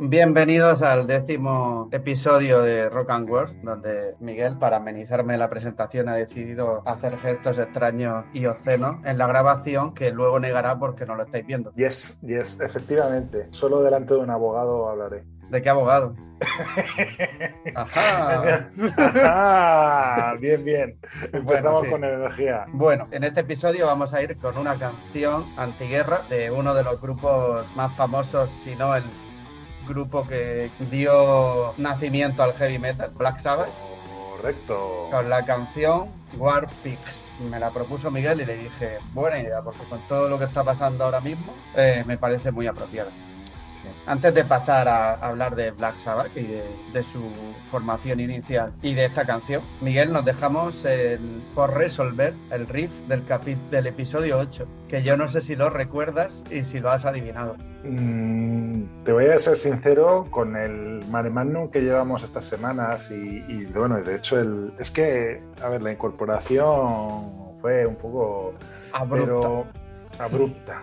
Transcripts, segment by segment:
Bienvenidos al décimo episodio de Rock and Wars, donde Miguel, para amenizarme la presentación, ha decidido hacer gestos extraños y obscenos en la grabación que luego negará porque no lo estáis viendo. Yes, yes, efectivamente. Solo delante de un abogado hablaré. ¿De qué abogado? Ajá. Ajá. Bien, bien. Empezamos con energía. Bueno, en este episodio vamos a ir con una canción antiguerra de uno de los grupos más famosos, si no el grupo que dio nacimiento al heavy metal, Black Sabbath. Correcto. Con la canción War Pigs. Me la propuso Miguel y le dije, buena idea, porque con todo lo que está pasando ahora mismo, eh, me parece muy apropiada. Antes de pasar a hablar de Black Sabbath y de, su formación inicial y de esta canción, Miguel, nos dejamos por resolver el riff del, del episodio 8, que yo no sé si lo recuerdas y si lo has adivinado. Mm, te voy a ser sincero con el mare magnum que llevamos estas semanas y, bueno, de hecho el, es que, a ver, la incorporación fue un poco... Abrupta. abrupta.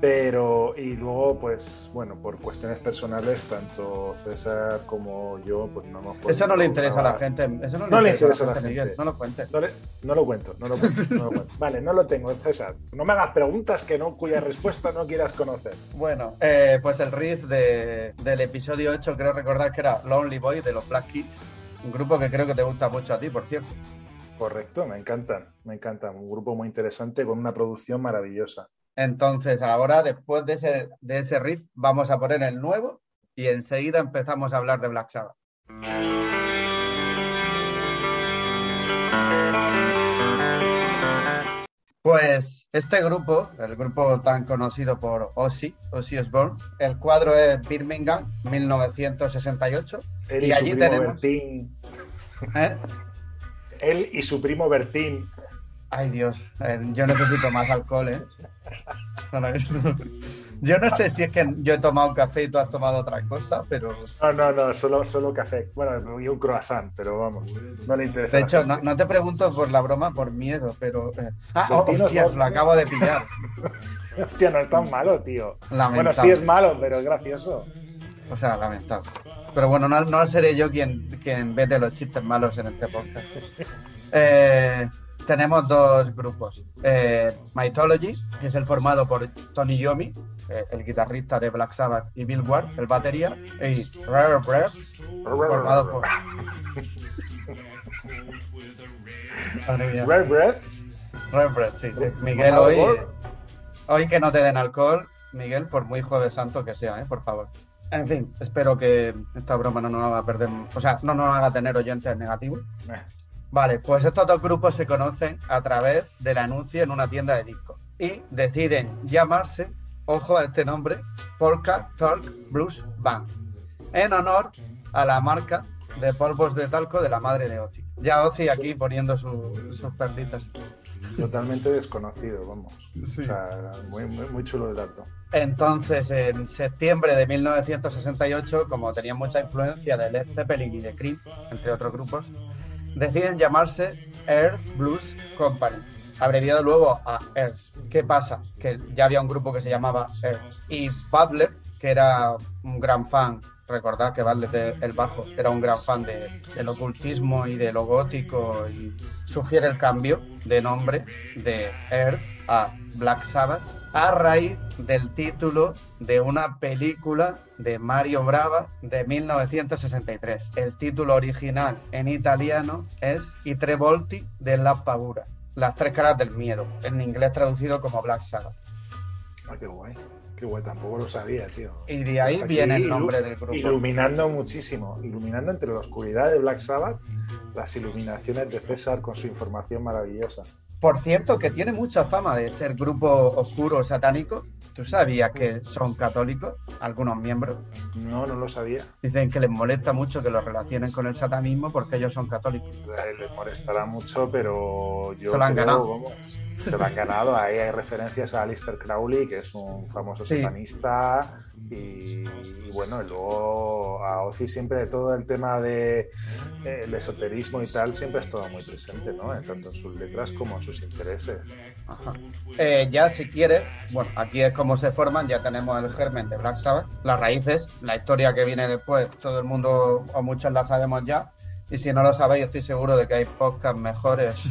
Pero, y luego, pues, bueno, por cuestiones personales, tanto César como yo, pues no nos Eso no le interesa a la gente. Eso no, le, interesa, a la gente, Miguel. No lo cuentes. No, no, lo cuento, no lo cuento, no lo cuento. Vale, no lo tengo, César. No me hagas preguntas que no, cuya respuesta no quieras conocer. Bueno, eh, pues el riff de, del episodio 8, creo recordar que era Lonely Boy de los Black Kids. Un grupo que creo que te gusta mucho a ti, por cierto. Correcto, me encantan, me encantan. Un grupo muy interesante con una producción maravillosa. Entonces, ahora, después de ese, de ese riff, vamos a poner el nuevo y enseguida empezamos a hablar de Black Sabbath. Pues este grupo, el grupo tan conocido por Ozzy, Ozzy Osbourne, el cuadro es Birmingham, 1968. Él y, allí tenemos... Bertín. ¿Eh? Él y su primo Bertín. Ay Dios, eh, yo necesito más alcohol, ¿eh? Yo no sé si es que yo he tomado café y tú has tomado otra cosa, pero. No, no, no, solo, solo café. Bueno, y un croissant, pero vamos, no le interesa. De hecho, no, te pregunto por la broma por miedo, pero. Eh, ah, oh, hostias, lo acabo de pillar. Hostia, no es tan malo, tío. Bueno, sí es malo, pero es gracioso. O sea, lamentable. Pero bueno, no, no seré yo quien, quien vete los chistes malos en este podcast. Eh tenemos dos grupos. Eh, Mythology, que es el formado por Tony Yomi, eh, el guitarrista de Black Sabbath, y Bill Ward, el batería, y Rare Breath, formado por... Rare Breath. Rare sí. Miguel, hoy, hoy que no te den alcohol, Miguel, por muy jueves santo que sea, ¿eh? por favor. En fin, espero que esta broma no nos haga perder, o sea, no nos haga tener oyentes negativos. Vale, pues estos dos grupos se conocen a través del anuncio en una tienda de discos y deciden llamarse, ojo a este nombre, Polka Talk Blues Band, en honor a la marca de polvos de talco de la madre de Ozzy. Ya Ozzy aquí poniendo sus perditas. Totalmente desconocido, vamos. Sí. O sea, muy, muy, chulo el dato. Entonces, en septiembre de 1968, como tenía mucha influencia de Led Zeppelin y de Cream, entre otros grupos, deciden llamarse Earth Blues Company, abreviado luego a Earth. ¿Qué pasa? Que ya había un grupo que se llamaba Earth. Y Butler, que era un gran fan, recordad que Butler el bajo era un gran fan de, del ocultismo y de lo gótico y sugiere el cambio de nombre de Earth a Black Sabbath a raíz del título de una película de Mario Brava de 1963. El título original en italiano es I tre volti della paura, las tres caras del miedo, en inglés traducido como Black Sabbath. Ah, qué guay. Qué guay, tampoco lo sabía, tío. Y de ahí viene el nombre del grupo. Iluminando muchísimo, iluminando entre la oscuridad de Black Sabbath las iluminaciones de César con su información maravillosa. Por cierto, que tiene mucha fama de ser grupo oscuro satánico. ¿Tú sabías que son católicos, algunos miembros? No, no lo sabía. Dicen que les molesta mucho que los relacionen con el satanismo porque ellos son católicos. Les molestará mucho, pero yo. Se lo han ganado. Se lo han ganado. Ahí hay referencias a Alistair Crowley, que es un famoso satanista. Y, bueno, luego a Ozzy siempre todo el tema de eh, el esoterismo y tal siempre ha estado muy presente, ¿no? Tanto en sus letras como en sus intereses. Eh, ya si quiere, bueno, aquí es como se forman, ya tenemos el germen de Black Sabbath, las raíces, la historia que viene después, todo el mundo o muchos la sabemos ya, y si no lo sabéis, estoy seguro de que hay podcasts mejores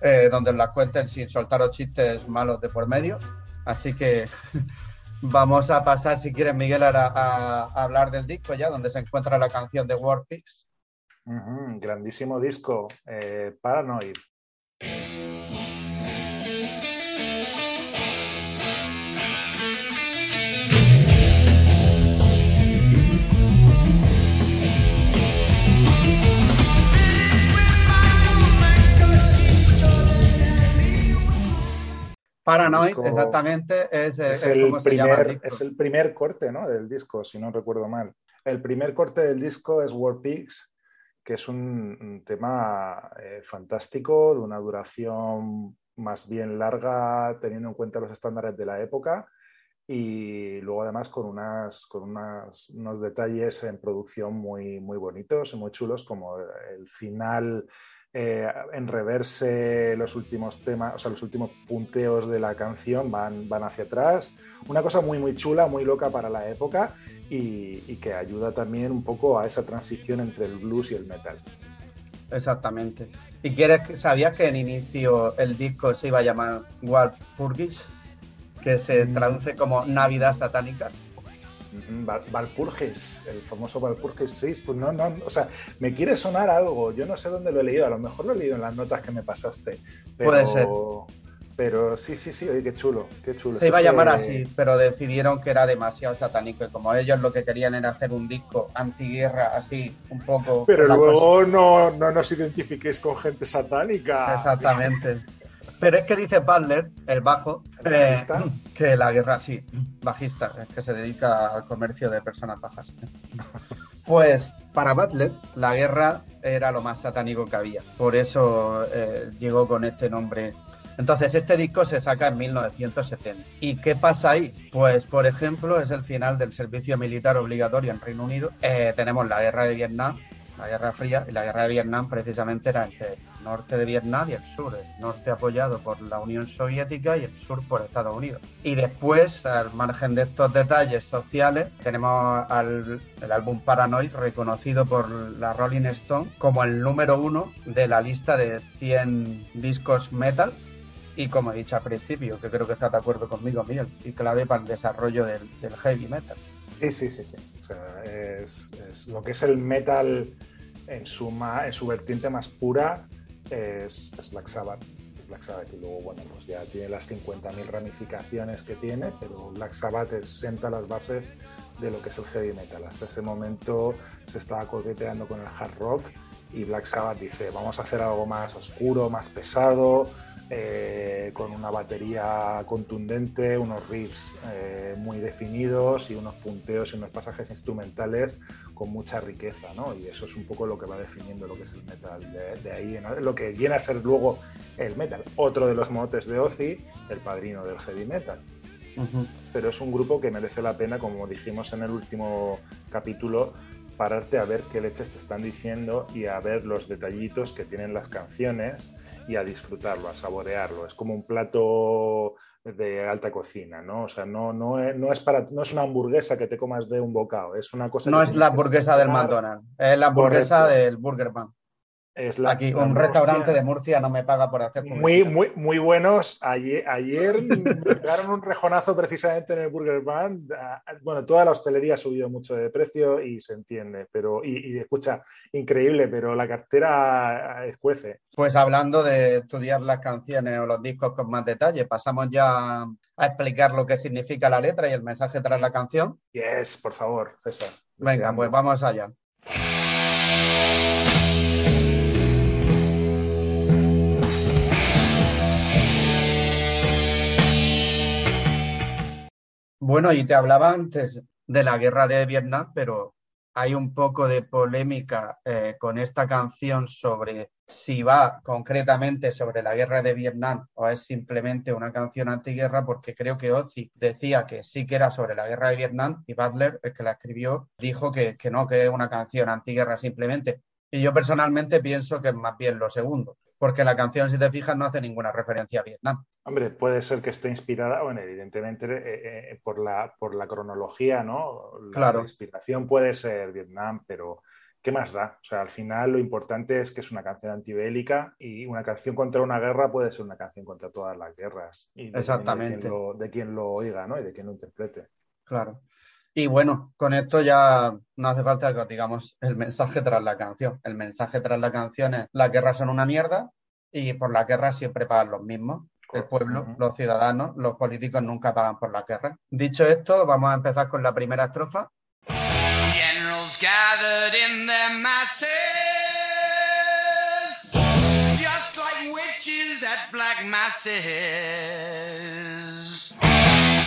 eh, donde las cuenten sin soltaros chistes malos de por medio. Así que vamos a pasar, si quieres, Miguel, a, hablar del disco ya, donde se encuentra la canción de Warpix. grandísimo disco, eh, Paranoid. Paranoid, exactamente, es, el primer, es el primer corte ¿no? del disco, si no recuerdo mal. El primer corte del disco es War Pigs, que es un, tema eh, fantástico, de una duración más bien larga, teniendo en cuenta los estándares de la época, y luego además con, unas, con unas, unos detalles en producción muy, muy bonitos y muy chulos, como el final eh, en reverse los últimos temas, o sea, los últimos punteos de la canción van, van hacia atrás. Una cosa muy, muy chula, muy loca para la época y, que ayuda también un poco a esa transición entre el blues y el metal. Exactamente. ¿Y quieres, sabías que en inicio el disco se iba a llamar Walpurgis? Que se mm. traduce como Navidad Satánica. Valpurgis, el famoso Valpurgis 6, pues no, no, o sea, me quiere sonar algo, yo no sé dónde lo he leído, a lo mejor lo he leído en las notas que me pasaste. Puede ser. Pero sí, sí, sí, oye, qué chulo, qué chulo. Se iba a llamar así, pero decidieron que era demasiado satánico y como ellos lo que querían era hacer un disco antiguerra, así, un poco... Pero luego no, no nos identifiquéis con gente satánica. Exactamente. Pero es que dice Butler, el bajo, eh, que la guerra, sí, bajista, es que se dedica al comercio de personas bajas. Pues para Butler, la guerra era lo más satánico que había. Por eso eh, llegó con este nombre. Entonces, este disco se saca en 1970. ¿Y qué pasa ahí? Pues, por ejemplo, es el final del servicio militar obligatorio en Reino Unido. Eh, tenemos la guerra de Vietnam, la Guerra Fría, y la Guerra de Vietnam precisamente era entre norte de Vietnam y el sur, el norte apoyado por la Unión Soviética y el sur por Estados Unidos. Y después, al margen de estos detalles sociales, tenemos al, el álbum Paranoid reconocido por la Rolling Stone como el número uno de la lista de 100 discos metal y como he dicho al principio, que creo que estás de acuerdo conmigo, Miguel, y clave para el desarrollo del, heavy metal. Sí, sí, sí, sí. O sea, es, es, lo que es el metal en su, en su vertiente más pura es, Black Sabbath. Black Sabbath y luego, bueno, pues ya tiene las 50.000 ramificaciones que tiene, pero Black Sabbath senta las bases de lo que es el heavy metal. Hasta ese momento se estaba coqueteando con el hard rock y Black Sabbath dice, vamos a hacer algo más oscuro, más pesado, eh, con una batería contundente, unos riffs eh, muy definidos y unos punteos y unos pasajes instrumentales con mucha riqueza, ¿no? Y eso es un poco lo que va definiendo lo que es el metal. De, ahí, lo que viene a ser luego el metal. Otro de los motes de Ozzy, el padrino del heavy metal. Pero es un grupo que merece la pena, como dijimos en el último capítulo, pararte a ver qué leches te están diciendo y a ver los detallitos que tienen las canciones y a disfrutarlo, a saborearlo. Es como un plato de alta cocina, ¿no? O sea, no, no, es, no, es para, no es una hamburguesa que te comas de un bocado, es una cosa... No es la hamburguesa del McDonald's, es la hamburguesa del Burger Man. Aquí un restaurante de Murcia no me paga por hacer Muy, muy, muy buenos. Ayer, ayer me pegaron un rejonazo precisamente en el Burger Band. Ah, bueno, toda la hostelería ha subido mucho de precio y se entiende, pero y, escucha, increíble, pero la cartera escuece. Pues hablando de estudiar las canciones o los discos con más detalle, pasamos ya a explicar lo que significa la letra y el mensaje tras la canción. Yes, por favor, César. Venga, pues vamos allá. Bueno, y te hablaba antes de la guerra de Vietnam, pero hay un poco de polémica eh, con esta canción sobre si va concretamente sobre la guerra de Vietnam o es simplemente una canción antiguerra, porque creo que Ozzy decía que sí que era sobre la guerra de Vietnam y Butler, el que la escribió, dijo que, que no, que es una canción antiguerra simplemente. Y yo personalmente pienso que es más bien lo segundo, porque la canción, si te fijas, no hace ninguna referencia a Vietnam. Hombre, puede ser que esté inspirada, bueno, evidentemente eh, eh, por, la, por la cronología, ¿no? La claro. inspiración puede ser Vietnam, pero ¿qué más da? O sea, al final lo importante es que es una canción antibélica y una canción contra una guerra puede ser una canción contra todas las guerras. Y Exactamente. De quien, lo, oiga, ¿no? Y de quien lo interprete. Claro. Y bueno, con esto ya no hace falta que digamos el mensaje tras la canción. El mensaje tras la canción es las guerras son una mierda y por la guerra siempre pagan los mismos. El pueblo, los ciudadanos, los políticos nunca pagan por la guerra. Dicho esto, vamos a empezar con la primera estrofa. gathered in their masses, just like witches at black masses.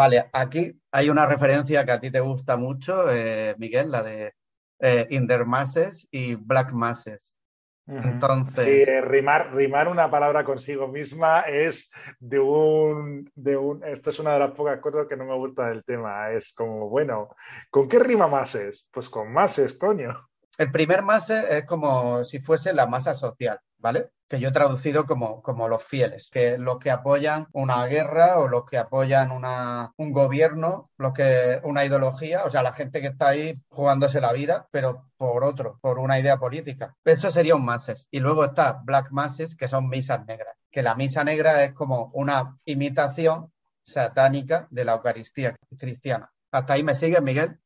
Vale, aquí hay una referencia que a ti te gusta mucho, eh, Miguel, la de eh, Masses y Black Masses. Entonces. Sí, eh, rimar, rimar una palabra consigo misma es de un, de un. Esto es una de las pocas cosas que no me gusta del tema. Es como, bueno, ¿con qué rima más es? Pues con más es, coño. El primer mase es como si fuese la masa social, ¿vale? Que yo he traducido como, como los fieles, que los que apoyan una guerra o los que apoyan una, un gobierno, los que una ideología, o sea, la gente que está ahí jugándose la vida, pero por otro, por una idea política. Eso sería un masses. Y luego está black masses, que son misas negras, que la misa negra es como una imitación satánica de la Eucaristía cristiana. ¿Hasta ahí me sigue, Miguel?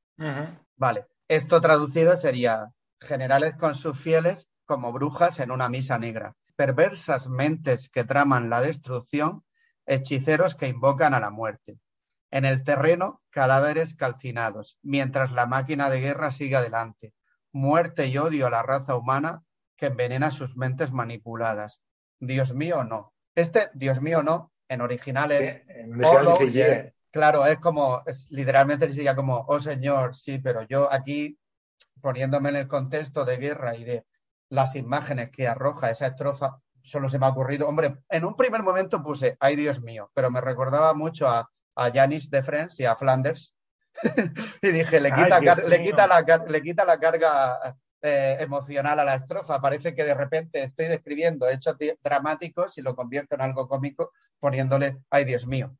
Vale. Esto traducido sería generales con sus fieles como brujas en una misa negra, perversas mentes que traman la destrucción, hechiceros que invocan a la muerte. En el terreno, cadáveres calcinados, mientras la máquina de guerra sigue adelante. Muerte y odio a la raza humana que envenena sus mentes manipuladas. Dios mío, no. Este, Dios mío, no, en original es... Claro, es como, es, literalmente sería como, oh Señor, sí, pero yo aquí poniéndome en el contexto de guerra y de las imágenes que arroja esa estrofa, solo se me ha ocurrido, hombre, en un primer momento puse, ay Dios mío, pero me recordaba mucho a, a Janis de Friends y a Flanders. y dije, le quita, le, quita la, le quita la carga eh, emocional a la estrofa. Parece que de repente estoy describiendo hechos dramáticos y lo convierto en algo cómico poniéndole, ay Dios mío.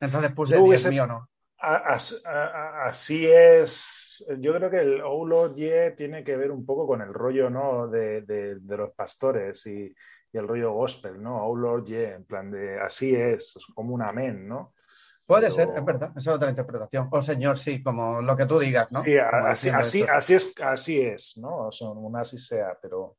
Entonces puse, Dios mío, no. Así es yo creo que el Lord Ye tiene que ver un poco con el rollo ¿no? de, los pastores y, el rollo gospel, ¿no? Lord Ye, en plan de así es, es como un amén, ¿no? Puede ser, es verdad, es otra interpretación. O señor, sí, como lo que tú digas, ¿no? Sí, así, así, así, es, así es, ¿no? O un así sea, pero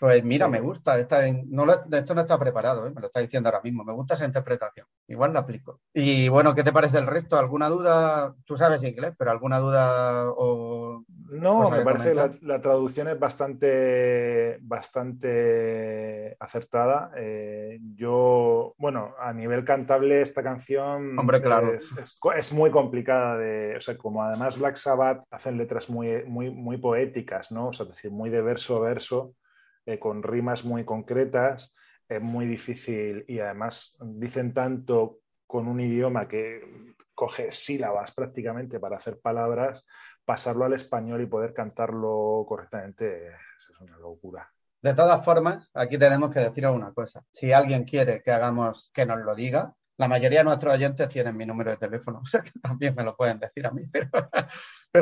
pues mira, me gusta. Esta, no esto no está preparado, ¿eh? me lo está diciendo ahora mismo. Me gusta esa interpretación. Igual la aplico. Y bueno, ¿qué te parece el resto? ¿Alguna duda? Tú sabes inglés, pero ¿alguna duda o...? No, me parece que la, traducción es bastante, bastante acertada. Eh, yo, bueno, a nivel cantable esta canción Hombre, claro. es, muy complicada de... O sea, como además Black Sabbath hacen letras muy, muy, muy poéticas, ¿no? O sea, es decir, muy de verso a verso eh, con rimas muy concretas, es muy difícil y además dicen tanto con un idioma que coge sílabas prácticamente para hacer palabras, pasarlo al español y poder cantarlo correctamente es una locura. De todas formas, aquí tenemos que decir una cosa. Si alguien quiere que hagamos, que nos lo diga, la mayoría de nuestros oyentes tienen mi número de teléfono, o sea que también me lo pueden decir a mí.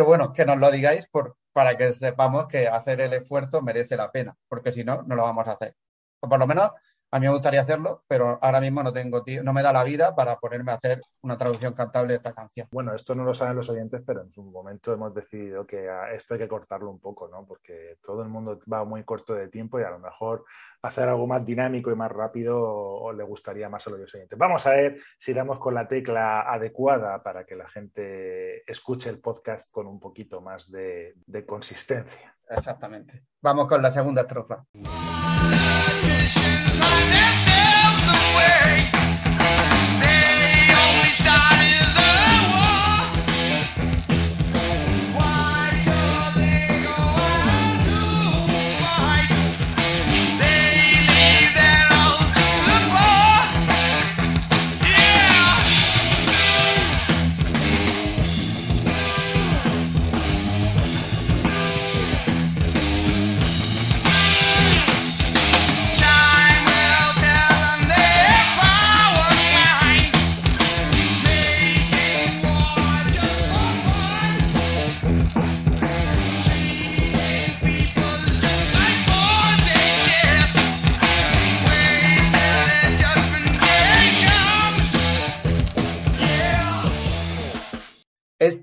Bueno, que nos lo digáis por, para que sepamos que hacer el esfuerzo merece la pena, porque si no, no lo vamos a hacer. O por lo menos A mí me gustaría hacerlo, pero ahora mismo no tengo no me da la vida para ponerme a hacer una traducción cantable de esta canción. Bueno, esto no lo saben los oyentes, pero en su momento hemos decidido que esto hay que cortarlo un poco, ¿no? Porque todo el mundo va muy corto de tiempo y a lo mejor hacer algo más dinámico y más rápido le gustaría más a los oyentes. Vamos a ver si damos con la tecla adecuada para que la gente escuche el podcast con un poquito más de, de consistencia. Exactamente. Vamos con la segunda estrofa. away.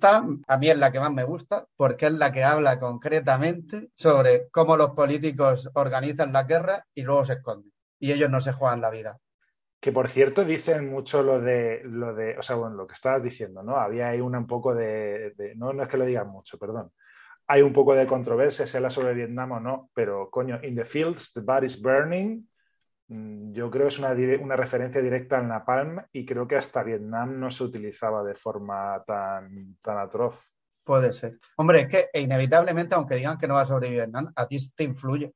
A mí es la que más me gusta porque es la que habla concretamente sobre cómo los políticos organizan la guerra y luego se esconden. Y ellos no se juegan la vida. Que por cierto dicen mucho lo de, lo de, o sea, bueno, lo que estabas diciendo, ¿no? Había una un poco de, no, no es que lo digan mucho, perdón. Hay un poco de controversia, sea sobre Vietnam o no, pero coño, in the fields, the is burning, yo creo que es una, una, referencia directa al napalm y creo que hasta Vietnam no se utilizaba de forma tan, tan atroz. Puede ser. Hombre, es que inevitablemente, aunque digan que no va a sobrevivir Vietnam, a ti te influye.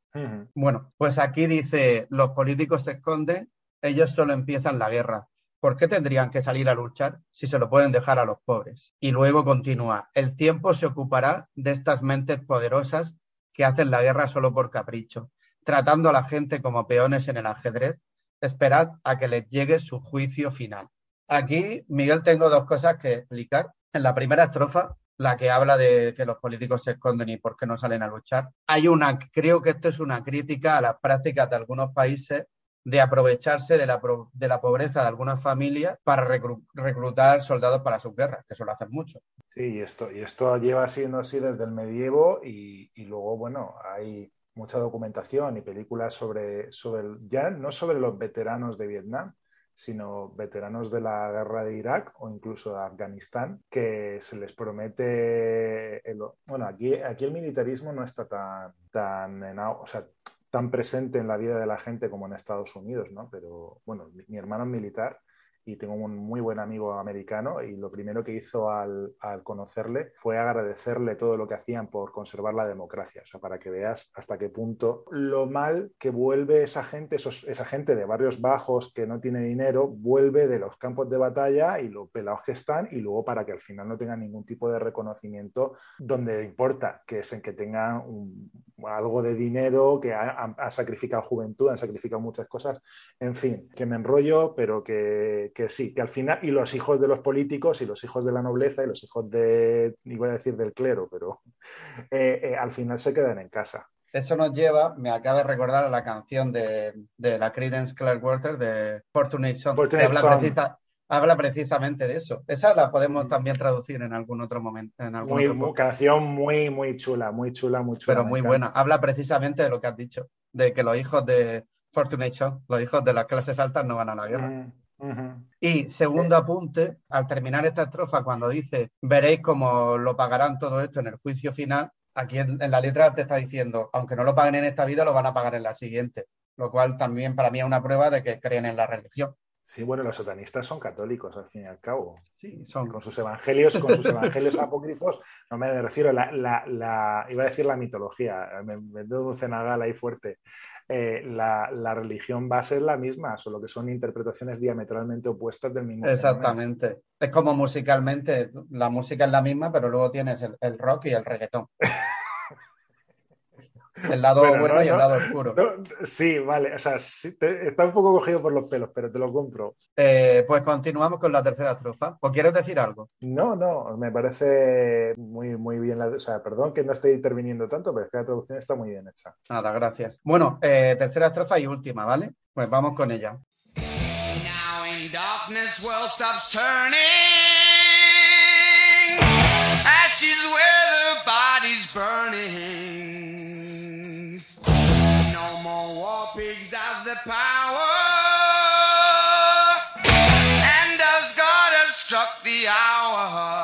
Bueno, pues aquí dice, los políticos se esconden, ellos solo empiezan la guerra. ¿Por qué tendrían que salir a luchar si se lo pueden dejar a los pobres? Y luego continúa, el tiempo se ocupará de estas mentes poderosas que hacen la guerra solo por capricho tratando a la gente como peones en el ajedrez, esperad a que les llegue su juicio final. Aquí, Miguel, tengo dos cosas que explicar. En la primera estrofa, la que habla de que los políticos se esconden y por qué no salen a luchar, hay una, creo que esto es una crítica a las prácticas de algunos países de aprovecharse de la, pobreza de algunas familias para reclutar soldados para sus guerras, que eso lo hacen mucho. Sí, y esto, y esto lleva siendo así desde el medievo y luego, bueno, hay mucha documentación y películas sobre, sobre ya no sobre los veteranos de Vietnam, sino veteranos de la guerra de Irak o incluso de Afganistán, que se les promete, bueno, aquí, aquí el militarismo no está tan, tan, tan presente en la vida de la gente como en Estados Unidos, ¿no? Pero bueno, mi hermano es militar y tengo un muy buen amigo americano y lo primero que hizo al, conocerle fue agradecerle todo lo que hacían por conservar la democracia, o sea, para que veas hasta qué punto lo mal que vuelve esa gente, esa gente de barrios bajos que no tiene dinero, vuelve de los campos de batalla y lo pelados que están y luego para que al final no tengan ningún tipo de reconocimiento donde importa, que es en que tengan algo de dinero, que han sacrificado juventud, han sacrificado muchas cosas, en fin, que me enrollo, pero que que sí, que al final, y los hijos de los políticos y los hijos de la nobleza y los hijos de, iba a decir del clero, pero eh, eh, al final se quedan en casa. Eso nos lleva, me acaba de recordar a la canción de, la Credence Clearwater de Fortunate Son, que habla, precisamente de eso. Esa la podemos también traducir en algún otro momento. En algún muy, canción muy, muy chula, muy chula, muy chula. Pero muy buena. Habla precisamente de lo que has dicho, de que los hijos de Fortunate Son, los hijos de las clases altas no van a la guerra. Mm. Y segundo apunte, al terminar esta estrofa, cuando dice, veréis cómo lo pagarán todo esto en el juicio final, aquí en, la letra te está diciendo, aunque no lo paguen en esta vida, lo van a pagar en la siguiente, lo cual también para mí es una prueba de que creen en la religión. Sí, bueno, los satanistas son católicos, al fin y al cabo. Sí, son. Con sus evangelios, con sus evangelios apócrifos, no me refiero, la, la, iba a decir la mitología, me, me un cenagal ahí fuerte. Eh, la, religión va a ser la misma, solo que son interpretaciones diametralmente opuestas del mismo. Exactamente. Es como musicalmente, la música es la misma, pero luego tienes el, rock y el reggaetón. El lado bueno, y el lado oscuro. sí, vale. O sea, está un poco cogido por los pelos, pero te lo compro. Eh, pues continuamos con la tercera estrofa. ¿O quieres decir algo? No, no. Me parece muy, muy bien. La, o sea, perdón que no esté interviniendo tanto, pero es que la traducción está muy bien hecha. Nada, gracias. Bueno, eh, tercera estrofa y última, ¿vale? Pues vamos con ella. Now in darkness, world stops turning. Ashes where the body's burning. Struck the hour.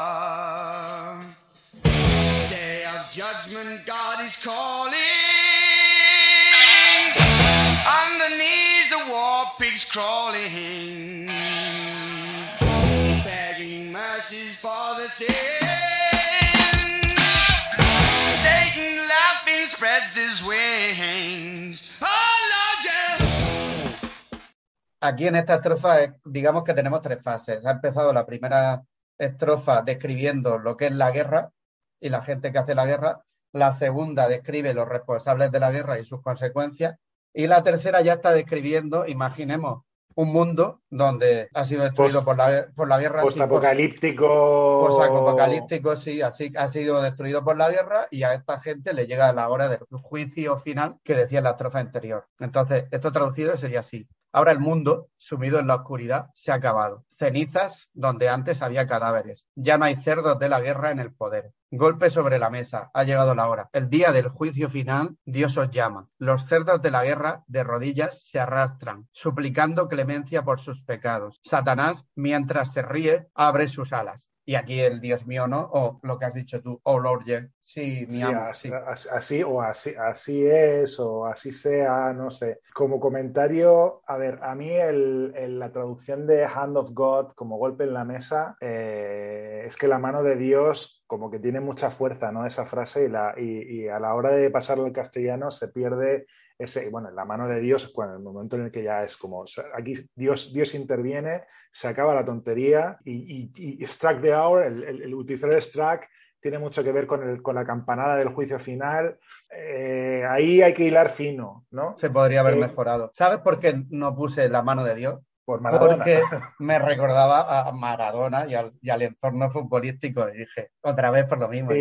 Aquí en esta estrofa, digamos que tenemos tres fases. Ha empezado la primera estrofa describiendo lo que es la guerra y la gente que hace la guerra. La segunda describe los responsables de la guerra y sus consecuencias. Y la tercera ya está describiendo, imaginemos, un mundo donde ha sido destruido por, la, por la guerra. Postapocalíptico. Postapocalíptico, sí, así ha sido destruido por la guerra y a esta gente le llega la hora del juicio final que decía en la estrofa anterior. Entonces, esto traducido sería así. Ahora el mundo, sumido en la oscuridad, se ha acabado. Cenizas donde antes había cadáveres. Ya no hay cerdos de la guerra en el poder. Golpe sobre la mesa. Ha llegado la hora. El día del juicio final, Dios os llama. Los cerdos de la guerra, de rodillas, se arrastran, suplicando clemencia por sus pecados. Satanás, mientras se ríe, abre sus alas y aquí el Dios mío no, o lo que has dicho tú, oh Lord, sí, mi amo, así, así, o así, así es, o así sea, no sé. Como comentario, a ver, a mí el, la traducción de Hand of God como golpe en la mesa, eh, es que la mano de Dios como que tiene mucha fuerza, ¿no? Esa frase y, la, y, a la hora de pasarlo al castellano se pierde ese, bueno, en la mano de Dios, cuando el momento en el que ya es como, aquí Dios, Dios interviene, se acaba la tontería y, y, Struck the Hour, el, el, utilizar el Struck tiene mucho que ver con, el, con la campanada del juicio final. Eh, ahí hay que hilar fino, ¿no? Se podría haber eh, mejorado. ¿Sabes por qué no puse la mano de Dios? Por Maradona. Porque me recordaba a Maradona y al, entorno futbolístico. Y dije, otra vez por lo mismo.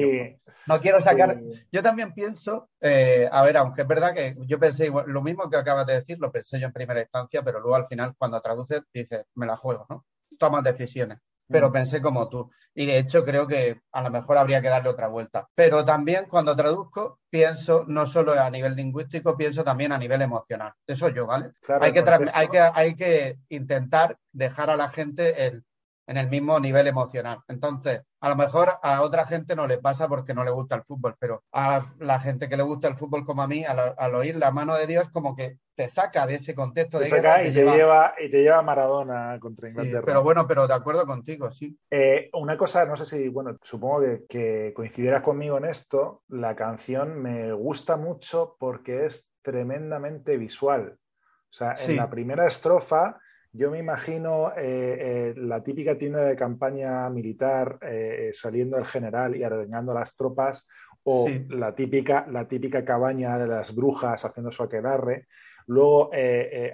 no quiero sacar. Yo también pienso, eh, a ver, aunque es verdad que yo pensé lo mismo que acabas de decir, lo pensé yo en primera instancia, pero luego al final, cuando traduces, dices, me la juego, ¿no? Tomas decisiones pero pensé como tú. Y de hecho creo que a lo mejor habría que darle otra vuelta. Pero también cuando traduzco, pienso no solo a nivel lingüístico, pienso también a nivel emocional. Eso yo, ¿vale? hay, que hay, que, hay que intentar dejar a la gente el, en el mismo nivel emocional. Entonces, a lo mejor a otra gente no le pasa porque no le gusta el fútbol, pero a la gente que le gusta el fútbol como a mí, al, oír la mano de Dios, como que te saca de ese contexto de guerra, y, te lleva... y te lleva Maradona contra Inglaterra. pero bueno, pero de acuerdo contigo, sí. Eh, una cosa, no sé si, bueno, supongo que, que coincidirás conmigo en esto, la canción me gusta mucho porque es tremendamente visual. O sea, en la primera estrofa yo me imagino eh, eh, la típica tienda de campaña militar eh, saliendo el general y arreglando a las tropas, o la, típica, la típica cabaña de las brujas haciendo su aquelarre. Luego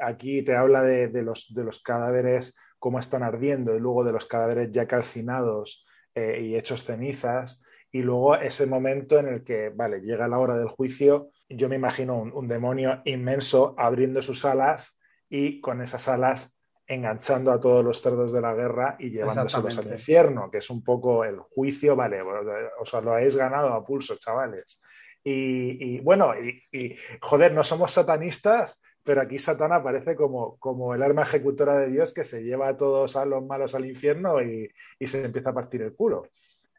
aquí te habla de, los, de los cadáveres, cómo están ardiendo, y luego de los cadáveres ya calcinados y hechos cenizas. Y luego ese momento en el que, vale, llega la hora del juicio, yo me imagino un demonio inmenso abriendo sus alas y con esas alas enganchando a todos los cerdos de la guerra y llevándoselos al infierno, que es un poco el juicio, vale, os lo habéis ganado a pulso, chavales. Y, bueno, y, joder, no somos satanistas, pero aquí Satán aparece como, como el arma ejecutora de Dios que se lleva a todos a los malos al infierno y, se empieza a partir el culo.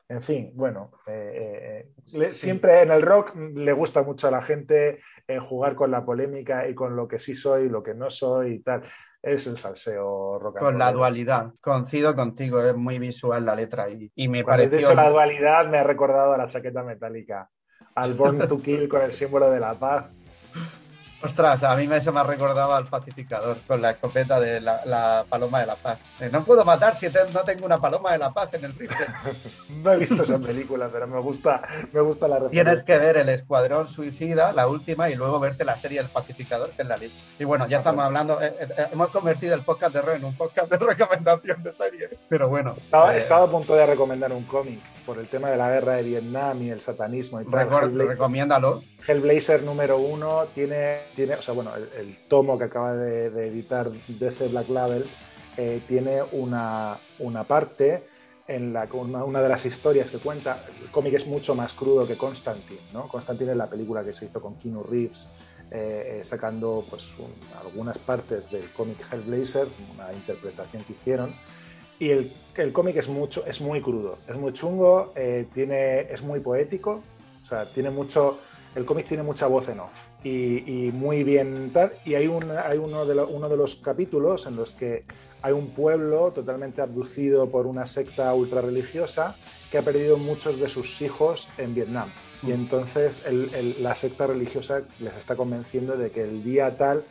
En fin, bueno, eh, eh, siempre en el rock le gusta mucho a la gente eh, jugar con la polémica y con lo que sí soy, lo que no soy y tal. Es el salseo rock Con la dualidad. Coincido contigo, es muy visual la letra y, y me parece. pareció... la dualidad me ha recordado a la chaqueta metálica, al Born to Kill con el símbolo de la paz. Ostras, a mí eso me recordaba al pacificador con la escopeta de la, paloma de la paz. Eh, no puedo matar si no tengo una paloma de la paz en el rifle. no he visto esa película, pero me gusta, me gusta la referencia. Tienes que ver el Escuadrón Suicida, la última, y luego verte la serie El pacificador, que es la leche. Y bueno, ya estamos hablando, eh, eh, hemos convertido el podcast de Ro en un podcast de recomendación de serie. Pero bueno. Estaba, estaba a punto de recomendar un cómic por el tema de la guerra de Vietnam y el satanismo y tal. recomiéndalo. Hellblazer número uno tiene, tiene o sea, bueno, el, tomo que acaba de, editar DC Black Label eh, tiene una, una, parte en la una, una, de las historias que cuenta. El cómic es mucho más crudo que Constantine, ¿no? Constantine es la película que se hizo con Keanu Reeves. Eh, eh, sacando pues, algunas partes del cómic Hellblazer, una interpretación que hicieron, y el, el cómic es, mucho, es muy crudo, es muy chungo, eh, tiene, es muy poético, o sea, tiene mucho, el cómic tiene mucha voz en off y, y muy bien tal. Y hay, un, hay uno, de uno de los capítulos en los que hay un pueblo totalmente abducido por una secta ultra religiosa que ha perdido muchos de sus hijos en Vietnam. Y mm. entonces la secta religiosa les está convenciendo de que el día tal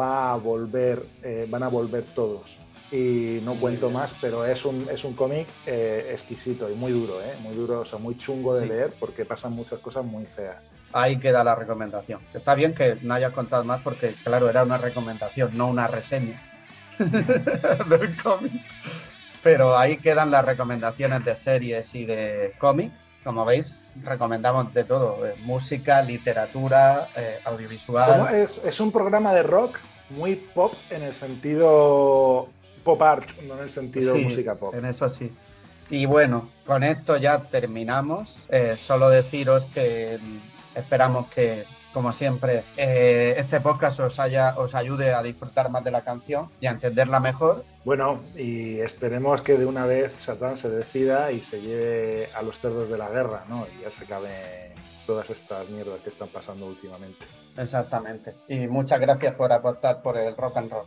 va a volver, eh, van a volver todos y no cuento más, pero es un, es un cómic eh, exquisito y muy duro, ¿eh? muy duro, o sea, muy chungo de leer porque pasan muchas cosas muy feas. Ahí queda la recomendación. Está bien que no hayas contado más porque, claro, era una recomendación, no una reseña del cómic. Pero ahí quedan las recomendaciones de series y de cómic. Como veis, recomendamos de todo, eh, música, literatura, audiovisual. Es, es un programa de rock muy pop en el sentido pop art, no en el sentido música pop. En eso sí. Y bueno, con esto ya terminamos. Eh, solo deciros que mm, esperamos que, como siempre, eh, este podcast os, haya, os ayude a disfrutar más de la canción y a entenderla mejor. Bueno, y esperemos que de una vez Satán se decida y se lleve a los cerdos de la guerra, ¿no? Y ya se acabe todas estas mierdas que están pasando últimamente. Exactamente. Y muchas gracias por apostar por el rock and roll.